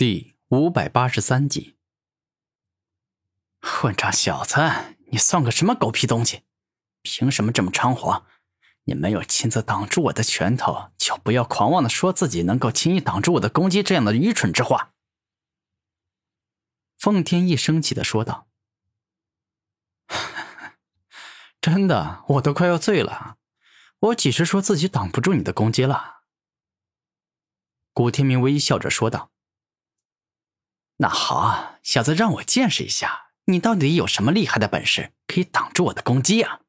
第五百八十三集，混账小子，你算个什么狗屁东西？凭什么这么猖狂？你没有亲自挡住我的拳头，就不要狂妄的说自己能够轻易挡住我的攻击，这样的愚蠢之话。奉天一生气的说道：“真的，我都快要醉了。我几时说自己挡不住你的攻击了？”古天明微笑着说道。那好，小子，让我见识一下，你到底有什么厉害的本事，可以挡住我的攻击啊！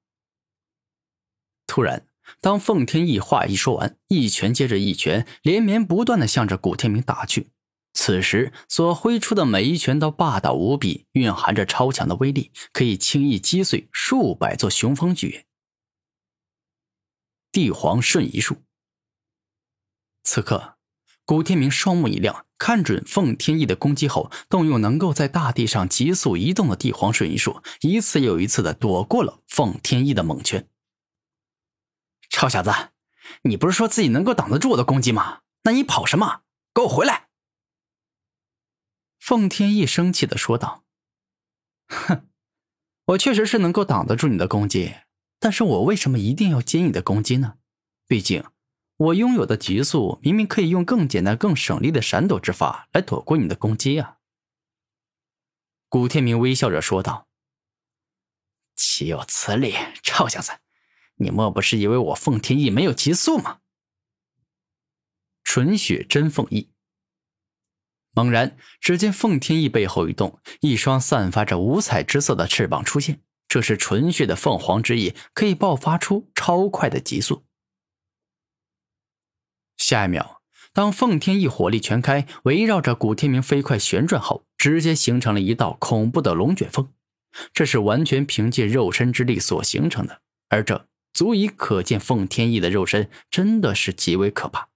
突然，当奉天意话一说完，一拳接着一拳，连绵不断的向着古天明打去。此时所挥出的每一拳都霸道无比，蕴含着超强的威力，可以轻易击碎数百座雄风巨。帝皇瞬移术。此刻。古天明双目一亮，看准奉天翼的攻击后，动用能够在大地上急速移动的帝皇瞬移术，一次又一次的躲过了奉天翼的猛拳。臭小子，你不是说自己能够挡得住我的攻击吗？那你跑什么？给我回来！奉天翼生气的说道：“哼，我确实是能够挡得住你的攻击，但是我为什么一定要接你的攻击呢？毕竟……”我拥有的极速，明明可以用更简单、更省力的闪躲之法来躲过你的攻击啊！古天明微笑着说道：“岂有此理，臭小子！你莫不是以为我凤天翼没有极速吗？”纯血真凤翼。猛然，只见凤天翼背后一动，一双散发着五彩之色的翅膀出现，这是纯血的凤凰之翼，可以爆发出超快的极速。下一秒，当奉天翼火力全开，围绕着古天明飞快旋转后，直接形成了一道恐怖的龙卷风。这是完全凭借肉身之力所形成的，而这足以可见奉天翼的肉身真的是极为可怕。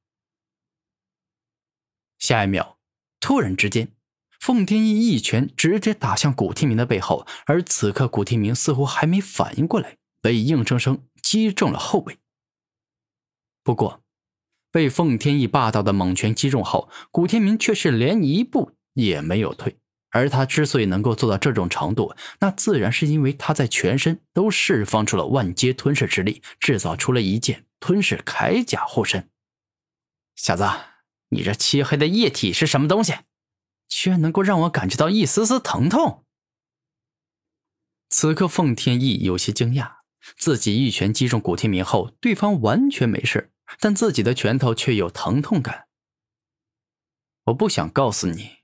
下一秒，突然之间，奉天翼一拳直接打向古天明的背后，而此刻古天明似乎还没反应过来，被硬生生击中了后背。不过，被奉天翼霸道的猛拳击中后，古天明却是连一步也没有退。而他之所以能够做到这种程度，那自然是因为他在全身都释放出了万阶吞噬之力，制造出了一件吞噬铠甲护身。小子，你这漆黑的液体是什么东西？居然能够让我感觉到一丝丝疼痛？此刻，奉天翼有些惊讶，自己一拳击中古天明后，对方完全没事。但自己的拳头却有疼痛感。我不想告诉你。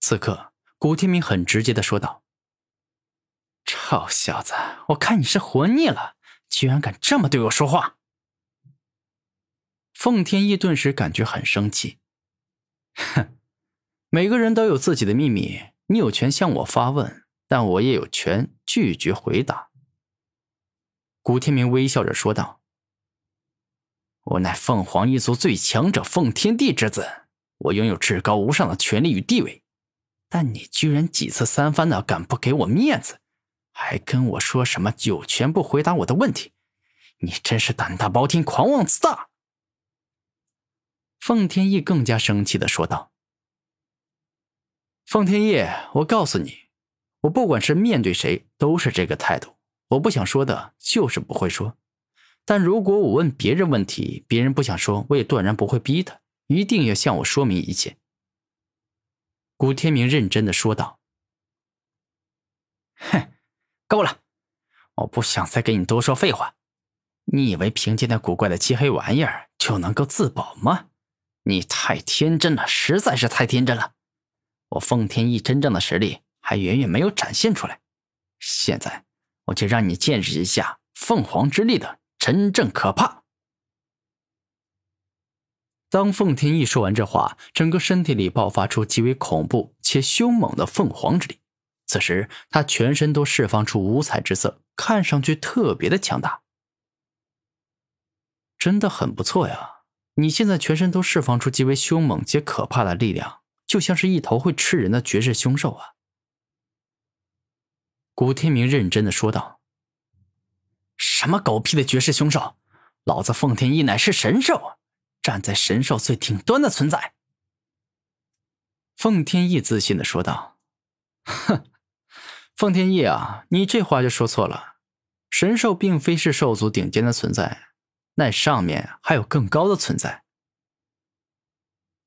此刻，古天明很直接的说道：“臭小子，我看你是活腻了，居然敢这么对我说话。”奉天翼顿时感觉很生气。哼，每个人都有自己的秘密，你有权向我发问，但我也有权拒绝回答。古天明微笑着说道。我乃凤凰一族最强者凤天帝之子，我拥有至高无上的权力与地位，但你居然几次三番的敢不给我面子，还跟我说什么有权不回答我的问题，你真是胆大包天、狂妄自大！凤天翼更加生气的说道：“凤天翼，我告诉你，我不管是面对谁都是这个态度，我不想说的就是不会说。”但如果我问别人问题，别人不想说，我也断然不会逼他，一定要向我说明一切。”古天明认真的说道。“哼，够了，我不想再跟你多说废话。你以为凭借那古怪的漆黑玩意儿就能够自保吗？你太天真了，实在是太天真了。我奉天翼真正的实力还远远没有展现出来，现在我就让你见识一下凤凰之力的。”真正可怕。当凤天翼说完这话，整个身体里爆发出极为恐怖且凶猛的凤凰之力。此时，他全身都释放出五彩之色，看上去特别的强大。真的很不错呀！你现在全身都释放出极为凶猛且可怕的力量，就像是一头会吃人的绝世凶兽啊！古天明认真的说道。什么狗屁的绝世凶兽！老子奉天翼乃是神兽，站在神兽最顶端的存在。奉天意自信的说道：“哼，奉天意啊，你这话就说错了。神兽并非是兽族顶尖的存在，那上面还有更高的存在。”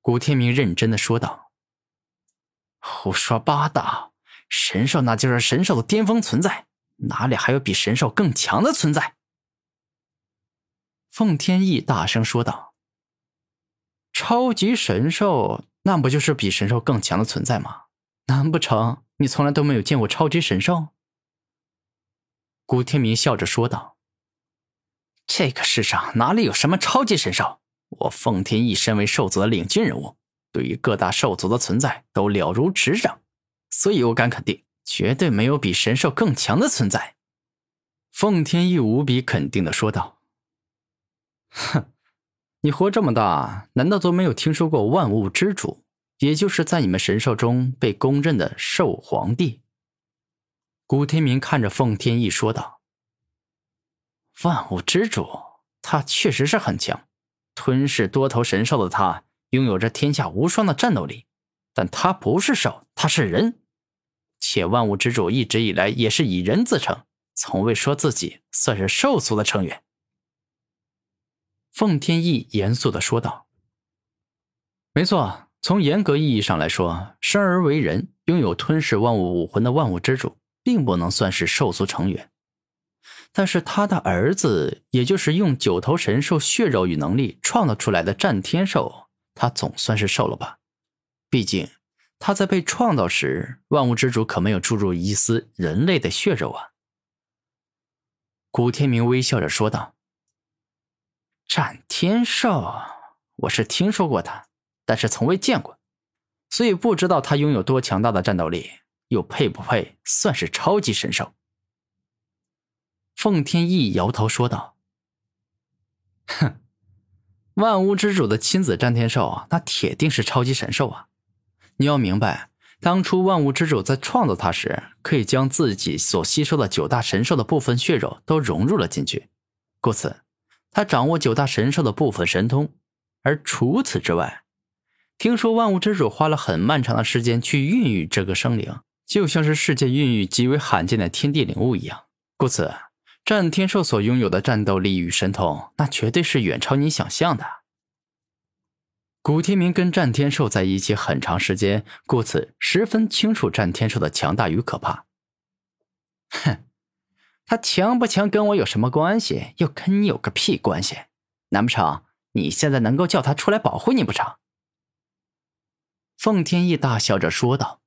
古天明认真的说道：“胡说八道！神兽那就是神兽的巅峰存在，哪里还有比神兽更强的存在？”奉天意大声说道：“超级神兽。”那不就是比神兽更强的存在吗？难不成你从来都没有见过超级神兽？古天明笑着说道：“这个世上哪里有什么超级神兽？我奉天翼身为兽族的领军人物，对于各大兽族的存在都了如指掌，所以我敢肯定，绝对没有比神兽更强的存在。”奉天翼无比肯定的说道：“哼。”你活这么大，难道都没有听说过万物之主，也就是在你们神兽中被公认的兽皇帝？古天明看着奉天翼说道：“万物之主，他确实是很强，吞噬多头神兽的他拥有着天下无双的战斗力，但他不是兽，他是人，且万物之主一直以来也是以人自称，从未说自己算是兽族的成员。”奉天意严肃的说道：“没错，从严格意义上来说，生而为人，拥有吞噬万物武魂的万物之主，并不能算是兽族成员。但是他的儿子，也就是用九头神兽血肉与能力创造出来的战天兽，他总算是兽了吧？毕竟他在被创造时，万物之主可没有注入一丝人类的血肉啊。”古天明微笑着说道。战天兽，我是听说过他，但是从未见过，所以不知道他拥有多强大的战斗力，又配不配算是超级神兽？奉天翼摇头说道：“哼，万物之主的亲子战天兽，那铁定是超级神兽啊！你要明白，当初万物之主在创造它时，可以将自己所吸收的九大神兽的部分血肉都融入了进去，故此。”他掌握九大神兽的部分神通，而除此之外，听说万物之主花了很漫长的时间去孕育这个生灵，就像是世界孕育极为罕见的天地灵物一样。故此，战天兽所拥有的战斗力与神通，那绝对是远超你想象的。古天明跟战天兽在一起很长时间，故此十分清楚战天兽的强大与可怕。哼。他强不强跟我有什么关系？又跟你有个屁关系？难不成你现在能够叫他出来保护你不成？凤天翼大笑着说道。